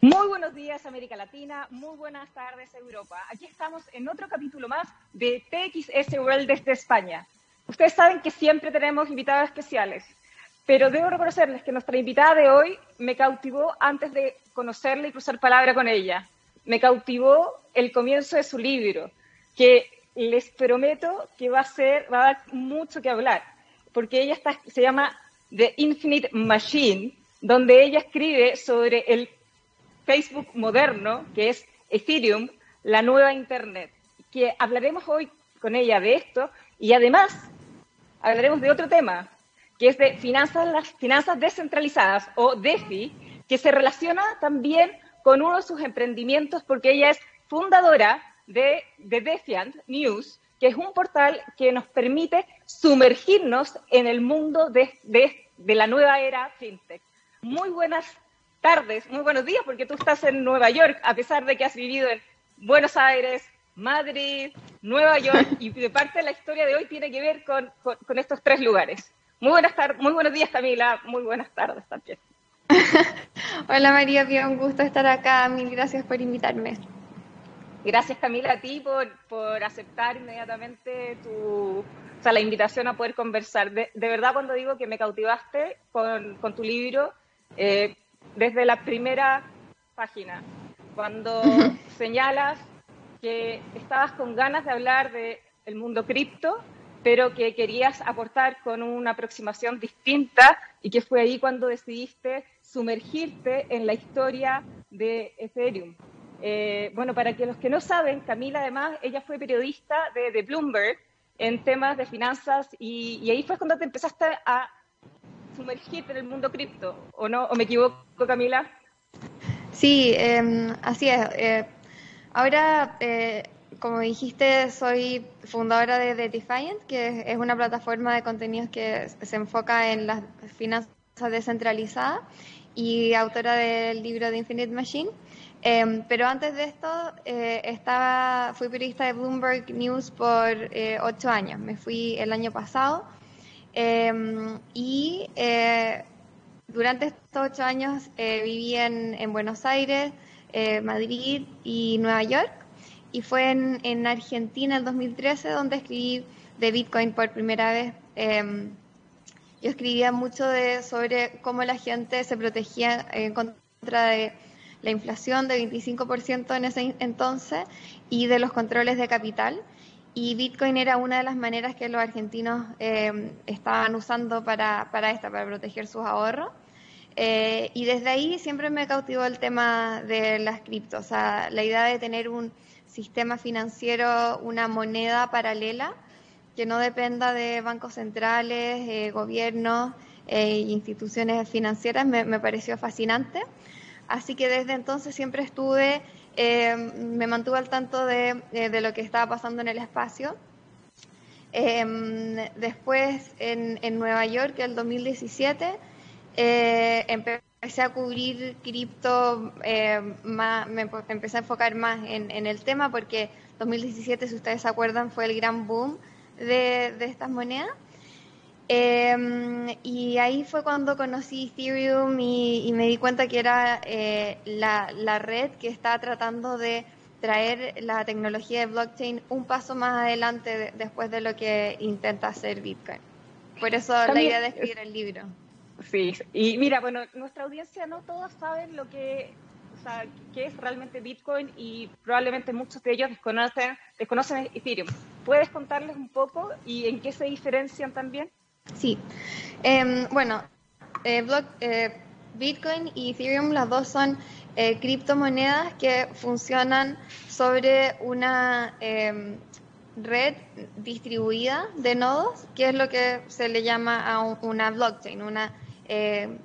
Muy buenos días América Latina, muy buenas tardes Europa. Aquí estamos en otro capítulo más de TXS World desde España. Ustedes saben que siempre tenemos invitados especiales, pero debo reconocerles que nuestra invitada de hoy me cautivó antes de conocerla y cruzar palabra con ella. Me cautivó el comienzo de su libro, que les prometo que va a ser, va a dar mucho que hablar, porque ella está, se llama The Infinite Machine, donde ella escribe sobre el Facebook moderno, que es Ethereum, la nueva Internet, que hablaremos hoy con ella de esto y además hablaremos de otro tema, que es de finanzas, las finanzas descentralizadas o DeFi, que se relaciona también con uno de sus emprendimientos porque ella es fundadora de, de Defiant News, que es un portal que nos permite sumergirnos en el mundo de, de la nueva era fintech. Muy buenas tardes, muy buenos días, porque tú estás en Nueva York, a pesar de que has vivido en Buenos Aires, Madrid, Nueva York, y de parte de la historia de hoy tiene que ver con, con, estos tres lugares. Muy buenas tardes, muy buenos días Camila, muy buenas tardes también. Hola María, bien, un gusto estar acá, mil gracias por invitarme. Gracias Camila a ti por, por aceptar inmediatamente tu, o sea, la invitación a poder conversar. De, de verdad cuando digo que me cautivaste con, con tu libro, eh, desde la primera página, cuando señalas que estabas con ganas de hablar del el mundo cripto, pero que querías aportar con una aproximación distinta y que fue ahí cuando decidiste sumergirte en la historia de Ethereum. Eh, bueno, para que los que no saben, Camila además, ella fue periodista de, Bloomberg en temas de finanzas y, y ahí fue cuando te empezaste a sumergirte en el mundo cripto, ¿o no? ¿O me equivoco, Camila? Sí, em, así es. Eh, ahora, eh, como dijiste, soy fundadora de The Defiant, que es una plataforma de contenidos que se enfoca en las finanzas descentralizadas y autora del libro de Infinite Machine. Em, pero antes de esto, eh, estaba, fui periodista de Bloomberg News por ocho años. Me fui el año pasado Em, y eh, durante estos ocho años eh, viví en, Buenos Aires, eh, Madrid y Nueva York. Y fue en, Argentina en 2013 donde escribí de Bitcoin por primera vez. Em, yo escribía mucho de, sobre cómo la gente se protegía en contra de la inflación de 25% en ese entonces y de los controles de capital y Bitcoin era una de las maneras que los argentinos eh, estaban usando para, para esta, para proteger sus ahorros. Eh, y desde ahí siempre me cautivó el tema de las criptos, o sea, la idea de tener un sistema financiero, una moneda paralela que no dependa de bancos centrales, eh, gobiernos e instituciones financieras, me, me pareció fascinante. Así que desde entonces siempre estuve eh, me mantuve al tanto eh, de, lo que estaba pasando en el espacio. Eh, después en, Nueva York, en el 2017, empecé a cubrir cripto, me empecé a enfocar más en, el tema porque 2017, si ustedes se acuerdan, fue el gran boom de estas monedas. Em, y ahí fue cuando conocí Ethereum y, me di cuenta que era eh, la, red que está tratando de traer la tecnología de blockchain un paso más adelante después de lo que intenta hacer Bitcoin. Por eso la idea de escribir el libro. Sí, y mira, bueno, nuestra audiencia no todos saben lo que, o sea, qué es realmente Bitcoin y probablemente muchos de ellos desconocen, desconocen Ethereum. ¿Puedes contarles un poco y en qué se diferencian también? Sí. Em, bueno, eh, eh, Bitcoin y Ethereum, las dos son eh, criptomonedas que funcionan sobre una em, red distribuida de nodos, que es lo que se le llama a una blockchain, una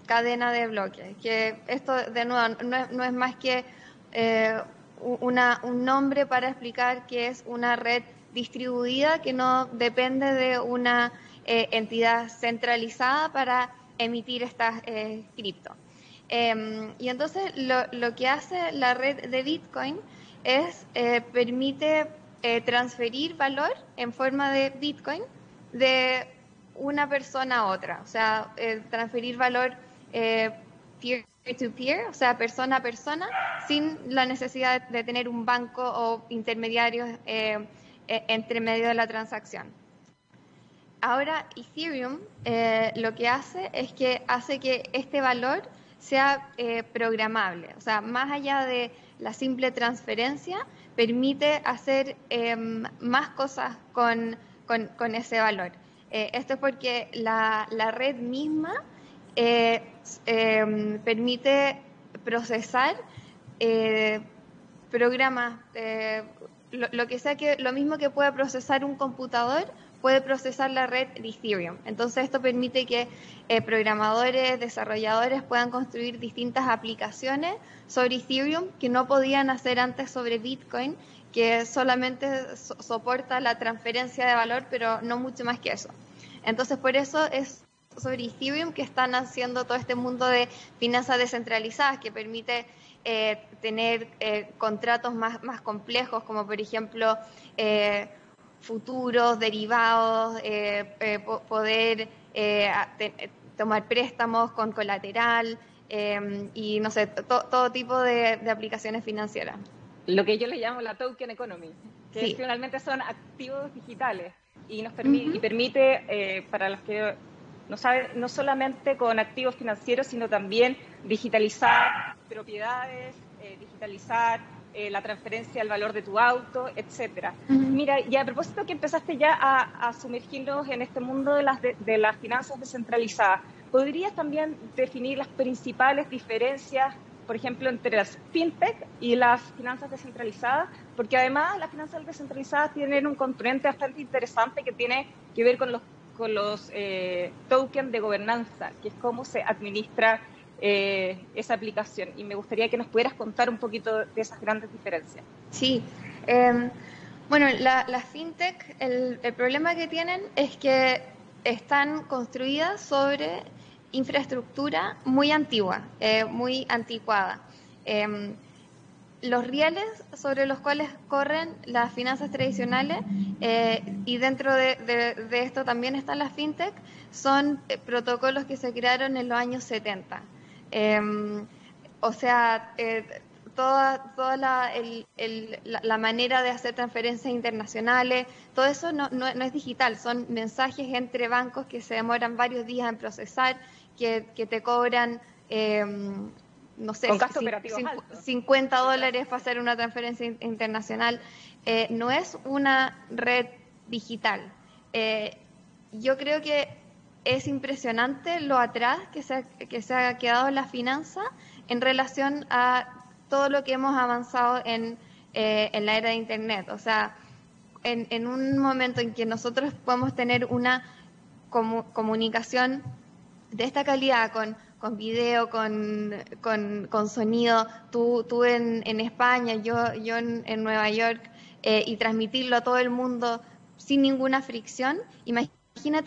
cadena de bloques. Que esto, de nuevo, no es, más que un nombre para explicar que es una red distribuida que no depende de una eh, entidad centralizada para emitir estas eh, cripto. Em, y entonces lo, que hace la red de Bitcoin es eh, permite transferir valor en forma de Bitcoin de una persona a otra, o sea, transferir valor peer peer-to-peer, o sea, persona a persona, sin la necesidad de tener un banco o intermediarios eh, e, entre medio de la transacción. Ahora, Ethereum eh, lo que hace es que hace que este valor sea eh, programable, o sea, más allá de la simple transferencia, permite hacer em, más cosas con, con, ese valor. esto es porque la, la red misma eh, em, permite procesar eh, programas, eh, lo, que sea que lo mismo que puede procesar un computador, puede procesar la red de Ethereum. Entonces esto permite que programadores, desarrolladores puedan construir distintas aplicaciones sobre Ethereum que no podían hacer antes sobre Bitcoin, que solamente soporta la transferencia de valor, pero no mucho más que eso. Entonces por eso es sobre Ethereum que están haciendo todo este mundo de finanzas descentralizadas que permite eh, tener eh, contratos más, más complejos, como por ejemplo eh, futuros, derivados, poder tomar préstamos con colateral y no sé, todo tipo de, aplicaciones financieras. Lo que yo le llamo la token economy, que finalmente son activos digitales y nos permite, y permite para los que no, sabe, no solamente con activos financieros, sino también digitalizar propiedades, eh, digitalizar eh, la transferencia del valor de tu auto, etcétera. Mira, y a propósito que empezaste ya a, sumergirnos en este mundo de las, de, las finanzas descentralizadas, ¿podrías también definir las principales diferencias por ejemplo, entre las fintech y las finanzas descentralizadas, porque además las finanzas descentralizadas tienen un componente bastante interesante que tiene que ver con los con los eh, tokens de gobernanza, que es cómo se administra eh, esa aplicación. Y me gustaría que nos pudieras contar un poquito de esas grandes diferencias. Sí. Em, bueno, las la fintech, el, el, problema que tienen es que están construidas sobre infraestructura muy antigua, eh, muy anticuada. Em, los rieles sobre los cuales corren las finanzas tradicionales eh, y dentro de, esto también están las fintech, son eh, protocolos que se crearon en los años 70. Em, o sea, eh, toda, toda la, la, manera de hacer transferencias internacionales, todo eso no, no, es digital, son mensajes entre bancos que se demoran varios días en procesar, que, que te cobran em, no sé, 50 dólares para hacer una transferencia internacional, eh, no es una red digital. Eh, yo creo que es impresionante lo atrás que se, ha, que se ha quedado la finanza en relación a todo lo que hemos avanzado en, eh, en la era de Internet. O sea, en, en, un momento en que nosotros podemos tener una comunicación de esta calidad con con video, con, con, sonido, tú, tú en, en, España, yo, yo en, Nueva York, eh, y transmitirlo a todo el mundo sin ninguna fricción, imagínate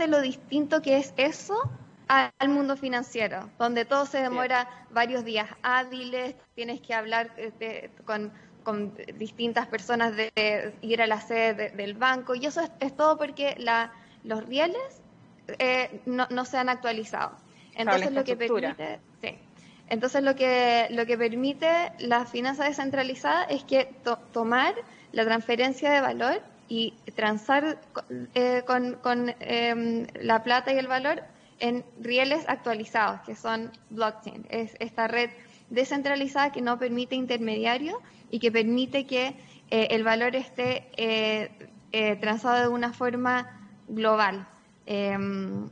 lo distinto que es eso al mundo financiero, donde todo se demora varios días hábiles, tienes que hablar este, con, con, distintas personas, de, ir a la sede del banco, y eso es, todo porque la, los rieles eh, no, no se han actualizado. Entonces lo que permite, sí. Entonces lo que lo que permite la finanza descentralizada es que tomar la transferencia de valor y transar eh, con, em, la plata y el valor en rieles actualizados, que son blockchain. Es esta red descentralizada que no permite intermediarios y que permite que eh, el valor esté eh, transado de una forma global. Em,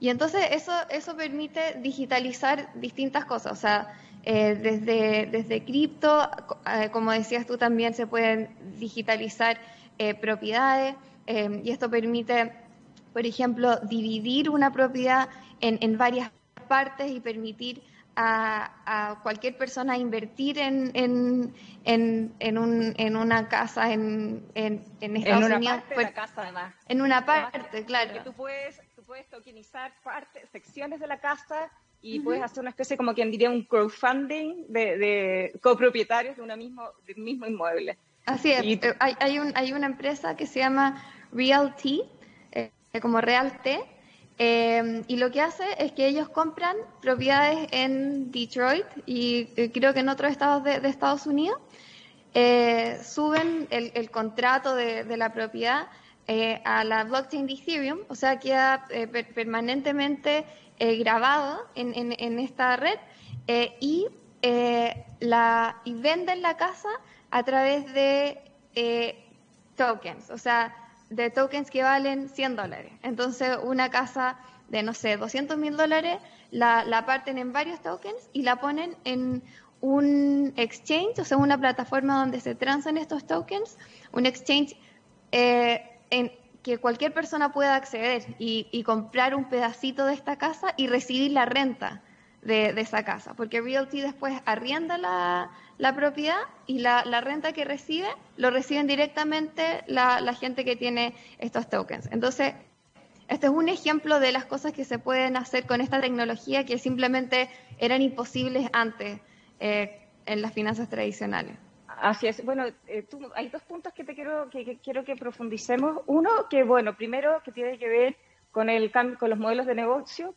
y entonces eso, eso permite digitalizar distintas cosas, o sea, desde, desde cripto, como decías tú también, se pueden digitalizar eh, propiedades y esto permite, por ejemplo, dividir una propiedad en, en varias partes y permitir a, cualquier persona invertir en, en, en, en, un, en una casa en, en, Estados en una Parte de la casa, además. En una parte, claro. Que tú puedes puedes tokenizar partes, secciones de la casa y puedes hacer una especie, como quien diría, un crowdfunding de, copropietarios de, una mismo, del mismo inmueble. Así es. Eh, hay, hay, un, hay una empresa que se llama Realty, eh, como Realte, Eh, y lo que hace es que ellos compran propiedades en Detroit y eh, creo que en otros estados de, Estados Unidos, eh, suben el, contrato de, la propiedad a la blockchain de Ethereum, o sea, queda permanentemente grabado en, esta red y, la, y venden la casa a través de tokens, o sea, de tokens que valen 100 dólares. Entonces, una casa de, no sé, 200 mil dólares, la, la, parten en varios tokens y la ponen en un exchange, o sea, una plataforma donde se transan estos tokens, un exchange eh, en que cualquier persona pueda acceder y, y, comprar un pedacito de esta casa y recibir la renta de, esa casa, porque Realty después arrienda la, la propiedad y la, la, renta que recibe lo reciben directamente la, la, gente que tiene estos tokens. Entonces, este es un ejemplo de las cosas que se pueden hacer con esta tecnología que simplemente eran imposibles antes eh, en las finanzas tradicionales. Así es. Bueno, eh, hay dos puntos que te quiero que, quiero que profundicemos. Uno, que bueno, primero que tiene que ver con el con los modelos de negocio,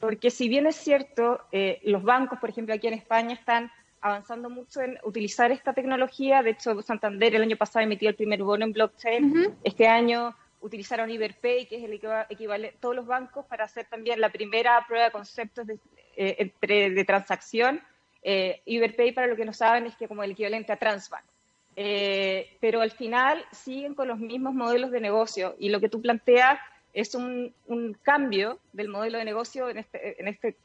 porque si bien es cierto, eh, los bancos, por ejemplo, aquí en España están avanzando mucho en utilizar esta tecnología. De hecho, Santander el año pasado emitió el primer bono en blockchain. Este año utilizaron Iberpay, que es el equivalente, todos los bancos, para hacer también la primera prueba de conceptos de, eh, de transacción. Eh, Iberpay, para lo que no saben, es que como el equivalente a Transbank. pero al final siguen con los mismos modelos de negocio y lo que tú planteas es un, cambio del modelo de negocio en este, en este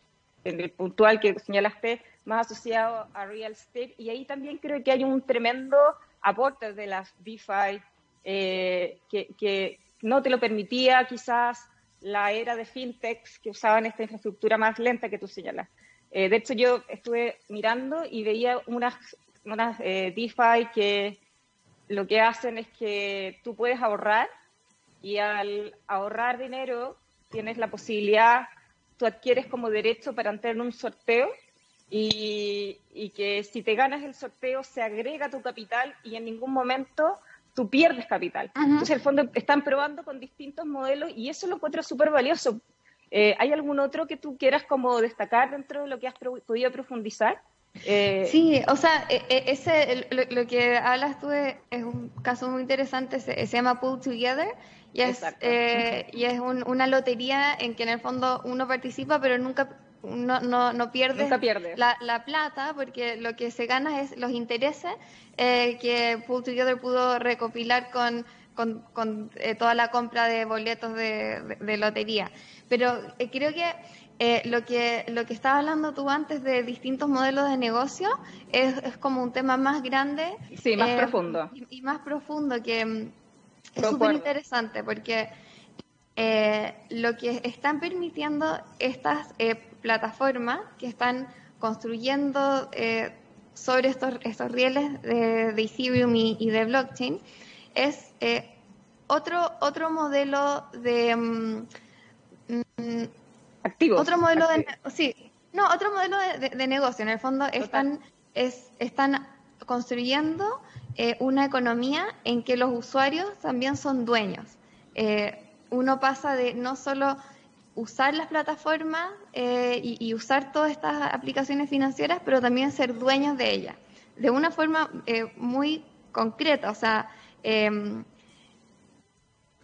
el puntual que señalaste, más asociado a real estate. Y ahí también creo que hay un tremendo aporte de las DeFi eh, que, no te lo permitía quizás la era de fintechs que usaban esta infraestructura más lenta que tú señalas. Eh, de hecho, yo estuve mirando y veía unas, unas eh, DeFi que lo que hacen es que tú puedes ahorrar y al ahorrar dinero tienes la posibilidad, tú adquieres como derecho para entrar en un sorteo y, que si te ganas el sorteo se agrega tu capital y en ningún momento tú pierdes capital. Entonces, en el fondo, están probando con distintos modelos y eso lo encuentro súper valioso. Eh, ¿Hay algún otro que tú quieras como destacar dentro de lo que has podido profundizar? Eh, sí, o sea, e, e, ese, lo, que hablas tú es, un caso muy interesante, se, llama Pull Together y es, eh, y es una lotería en que en el fondo uno participa pero nunca no, no, no pierde, La, la, plata porque lo que se gana es los intereses eh, que Pull Together pudo recopilar con, con, toda la compra de boletos de, de lotería. Pero creo que eh, lo que lo que estabas hablando tú antes de distintos modelos de negocio es, es como un tema más grande. Sí, más eh, profundo. Y, más profundo que mm, es súper interesante porque eh, lo que están permitiendo estas plataformas que están construyendo sobre estos, estos rieles de, de Ethereum y, de blockchain es otro, otro modelo de... Mm, mm, activos. Otro modelo de sí, no, otro modelo de, negocio. En el fondo están es, están construyendo eh, una economía en que los usuarios también son dueños. Eh, uno pasa de no solo usar las plataformas eh, y, usar todas estas aplicaciones financieras, pero también ser dueños de ellas, de una forma muy concreta. O sea, em,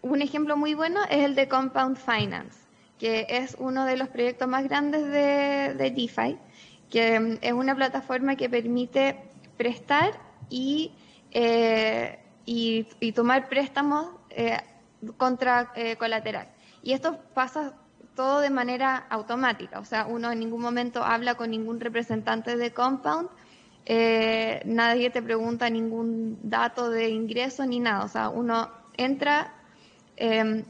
un ejemplo muy bueno es el de Compound Finance que es uno de los proyectos más grandes de, DeFi, que mm, es una plataforma que permite prestar y, eh, y, tomar préstamos eh, contra eh, colateral. Y esto pasa todo de manera automática, o sea, uno en ningún momento habla con ningún representante de Compound, nadie te pregunta ningún dato de ingreso ni nada, o sea, uno entra em,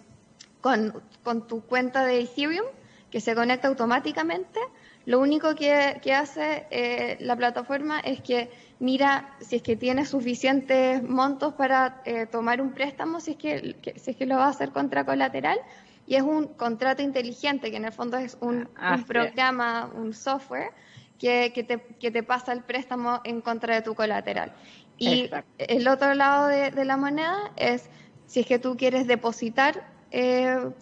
con con tu cuenta de Ethereum, que se conecta automáticamente. Lo único que, hace eh, la plataforma es que mira si es que tiene suficientes montos para eh, tomar un préstamo, si es que, si es que lo va a hacer contra colateral. Y es un contrato inteligente, que en el fondo es un, ah, programa, un software, que, te, que, te, pasa el préstamo en contra de tu colateral. Y el otro lado de, de la moneda es si es que tú quieres depositar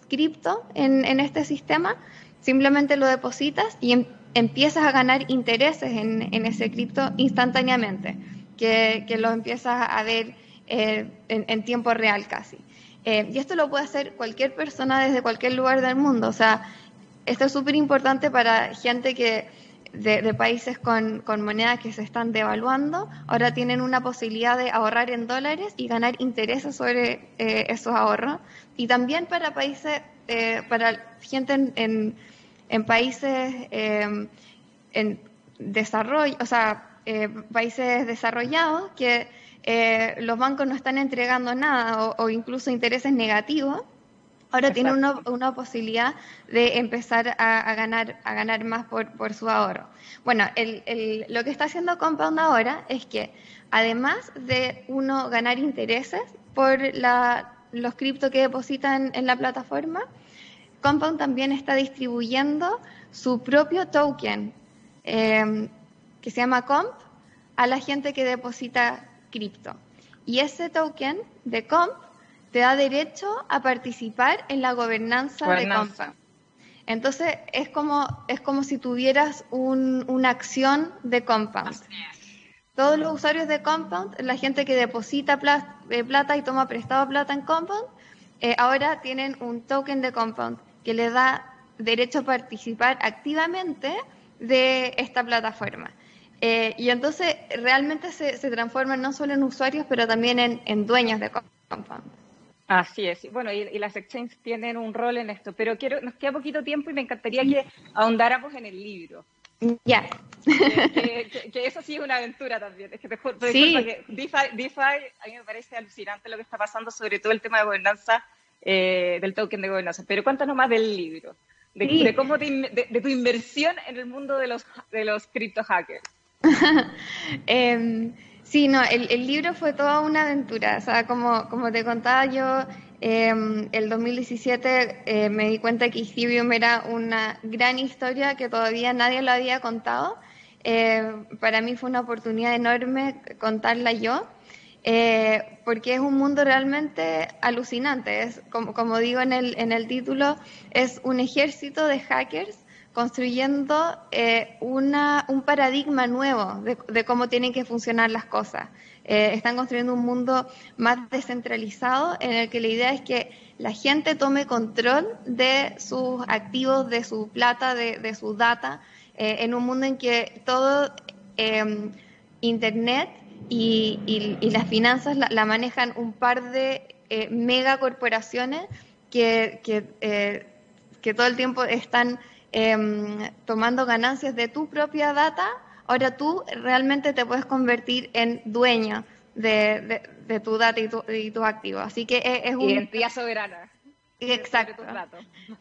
cripto en, este sistema, simplemente lo depositas y em, empiezas a ganar intereses en, ese cripto instantáneamente, que, lo empiezas a ver en, tiempo real casi. y esto lo puede hacer cualquier persona desde cualquier lugar del mundo. O sea, esto es súper importante para gente que de, países con, monedas que se están devaluando, ahora tienen una posibilidad de ahorrar en dólares y ganar intereses sobre eh, esos ahorros. Y también para países, eh, para gente en, en, países em, en desarrollo, o sea, eh, países desarrollados que los bancos no están entregando nada o incluso intereses negativos ahora tiene una, una, posibilidad de empezar a, ganar, a ganar más por, por su ahorro. Bueno, el, el, lo que está haciendo Compound ahora es que además de uno ganar intereses por la, los cripto que depositan en la plataforma, Compound también está distribuyendo su propio token em, que se llama Comp a la gente que deposita cripto. Y ese token de Comp te da derecho a participar en la gobernanza, de Compound. Entonces es como, es como si tuvieras una acción de Compound. Todos los usuarios de Compound, la gente que deposita eh, plata, y toma prestado plata en Compound, eh, ahora tienen un token de Compound que le da derecho a participar activamente de esta plataforma. Eh, y entonces realmente se, se transforman no solo en usuarios, pero también en, en dueños de Compound. Así es. Bueno, y, las exchanges tienen un rol en esto, pero quiero, nos queda poquito tiempo y me encantaría que ahondáramos en el libro. Ya. Que, eso sí es una aventura también. Es que te juro, sí. que DeFi, a mí me parece alucinante lo que está pasando, sobre todo el tema de gobernanza, eh, del token de gobernanza. Pero cuéntanos más del libro, de, cómo de, tu inversión en el mundo de los, de los cripto hackers. Em, Sí, no, el, libro fue toda una aventura. O sea, como, como te contaba yo, eh, el 2017 eh, me di cuenta que Ethereum era una gran historia que todavía nadie lo había contado. Eh, para mí fue una oportunidad enorme contarla yo, eh, porque es un mundo realmente alucinante. Es, como, como digo en el, en el título, es un ejército de hackers construyendo eh, una, un paradigma nuevo de, cómo tienen que funcionar las cosas. Eh, están construyendo un mundo más descentralizado en el que la idea es que la gente tome control de sus activos, de su plata, de, de su data, eh, en un mundo en que todo Internet y, y, las finanzas la, manejan un par de megacorporaciones que, que, que todo el tiempo están Em, tomando ganancias de tu propia data, ahora tú realmente te puedes convertir en dueño de, tu data y, tus activos. Así que es, es un... Identidad soberana. Exacto.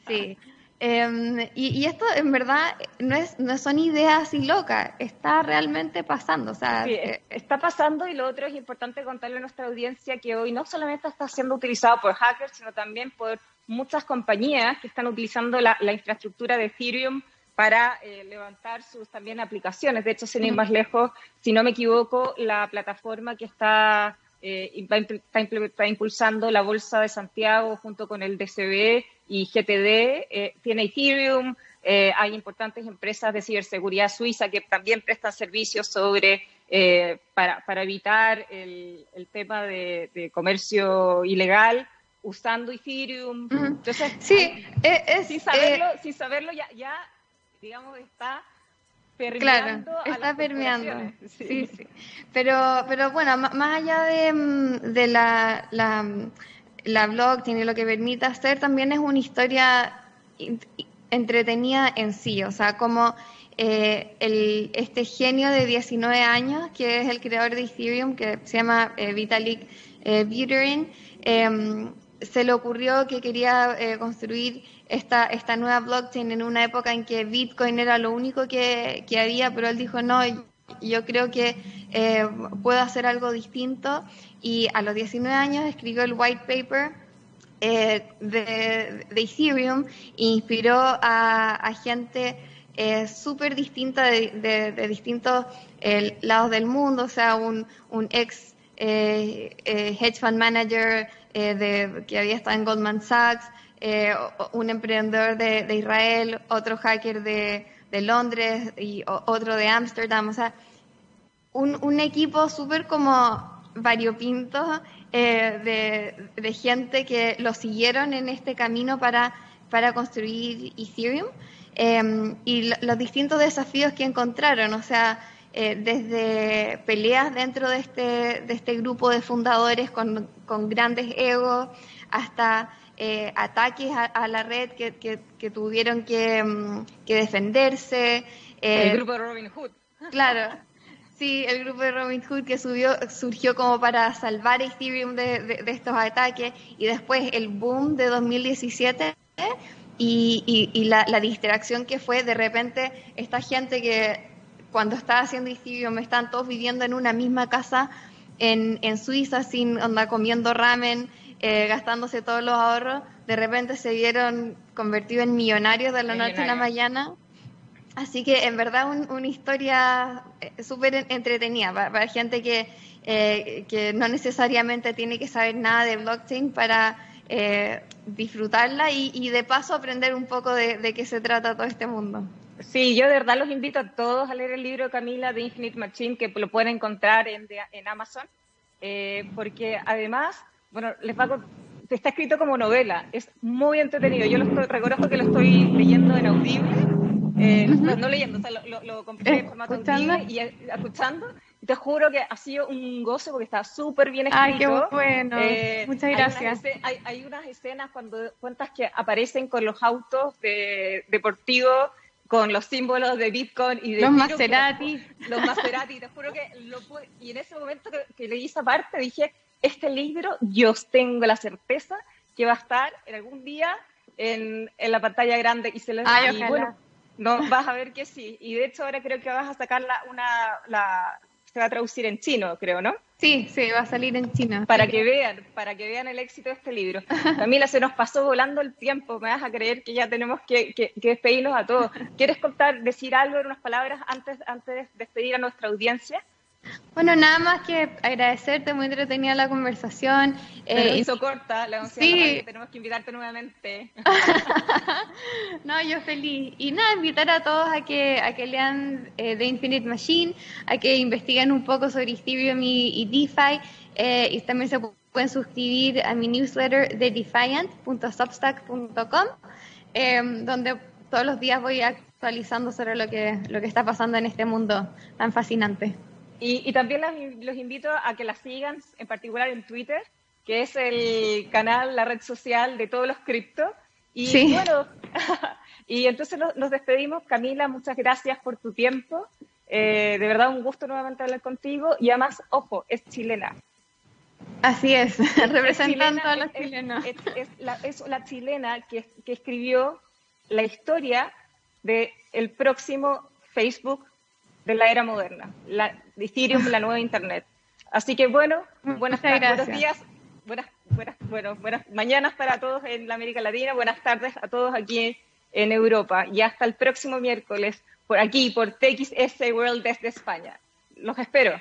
Sí. Em, y, esto en verdad no, es, no son ideas así locas, está realmente pasando. O sea, eh, está pasando y lo otro es importante contarle a nuestra audiencia que hoy no solamente está siendo utilizado por hackers, sino también por muchas compañías que están utilizando la, infraestructura de Ethereum para eh, levantar sus también aplicaciones. De hecho, sin ir más lejos, si no me equivoco, la plataforma que está, eh, está, impulsando la Bolsa de Santiago junto con el DCB y GTD eh, tiene Ethereum. hay importantes empresas de ciberseguridad suiza que también prestan servicios sobre para, para, evitar el, el tema de, de comercio ilegal usando Ethereum. Entonces, sí, es, sin saberlo, sin saberlo ya, ya, digamos, está permeando. Claro, está permeando. Sí. sí, Pero, pero bueno, más allá de, mm, de la, la, la blockchain y lo que permite hacer, también es una historia entretenida en sí, o sea, como eh, el, este genio de 19 años, que es el creador de Ethereum, que se llama eh, Vitalik eh, Buterin, em, se le ocurrió que quería eh, construir esta, esta nueva blockchain en una época en que Bitcoin era lo único que, había, pero él dijo, no, yo creo que eh, puedo hacer algo distinto. Y a los 19 años escribió el white paper eh, de, Ethereum e inspiró a, gente súper distinta de, distintos lados del mundo, o sea, un, un ex hedge fund manager eh, que había estado en Goldman Sachs, eh, un emprendedor de, Israel, otro hacker de, Londres y otro de Ámsterdam. O sea, un, equipo súper como variopinto eh, de, gente que lo siguieron en este camino para, construir Ethereum y los distintos desafíos que encontraron. O sea, eh, desde peleas dentro de este, de este grupo de fundadores con, con grandes egos hasta eh, ataques a, la red que, que, tuvieron que, mm, que defenderse. el grupo de Robin Hood. Claro, Sí, el grupo de Robin Hood que subió, surgió como para salvar Ethereum de, de, estos ataques y después el boom de 2017 y, y, la, distracción que fue de repente esta gente que cuando estaba haciendo Ethereum están todos viviendo en una misma casa en, en Suiza sin onda comiendo ramen, eh, gastándose todos los ahorros, de repente se vieron convertidos en millonarios de la noche a la mañana. Así que en verdad una historia eh, súper entretenida para, gente que, eh, que no necesariamente tiene que saber nada de blockchain para eh, disfrutarla y, de paso aprender un poco de, qué se trata todo este mundo. Sí, yo de verdad los invito a todos a leer el libro de Camila de Infinite Machine, que lo pueden encontrar en, en Amazon, porque además, bueno, les va está escrito como novela, es muy entretenido. Yo lo estoy, reconozco que lo estoy leyendo en audible eh, no, leyendo, o sea, lo, lo, compré en formato audible y eh, escuchando. Y te juro que ha sido un gozo porque está súper bien escrito. Ay, qué bueno. Eh, Muchas gracias. Hay unas, escenas cuando cuentas que aparecen con los autos de, deportivos con los símbolos de Bitcoin y de los Maserati. Los Maserati, te juro que lo y en ese momento que, leí esa parte dije, este libro yo tengo la certeza que va a estar en algún día en, en la pantalla grande y se lo Ay, y bueno, no, vas a ver que sí. Y de hecho ahora creo que vas a sacar la, una, la, se va a traducir en chino, creo, ¿no? Sí, sí, va a salir en chino. Para que vean, para que vean el éxito de este libro. Camila, se nos pasó volando el tiempo, me vas a creer que ya tenemos que, que, que despedirnos a todos. ¿Quieres contar, decir algo en unas palabras antes, antes de despedir a nuestra audiencia? Bueno, nada más que agradecerte, muy entretenida la conversación. Eh, hizo corta, la sí. tenemos que invitarte nuevamente. no, yo feliz. Y nada, invitar a todos a que, a que lean eh, The Infinite Machine, a que investiguen un poco sobre Ethereum y, DeFi, eh, y también se pueden suscribir a mi newsletter de defiant.substack.com, em, donde todos los días voy actualizando sobre lo que, lo que está pasando en este mundo tan fascinante. Y, también los, invito a que la sigan, en particular en Twitter, que es el canal, la red social de todos los criptos. Y bueno, y entonces nos, despedimos. Camila, muchas gracias por tu tiempo. Eh, de verdad, un gusto nuevamente hablar contigo. Y además, ojo, es chilena. Así es, representando a los chilenos. Es, la, chilena que, que escribió la historia del el próximo Facebook de la era moderna, la, Ethereum, la nueva Internet. Así que bueno, buenas tardes, buenos días, buenas, buenas, bueno, buenas mañanas para todos en la América Latina, buenas tardes a todos aquí en Europa y hasta el próximo miércoles por aquí, por TXS World desde España. Los espero.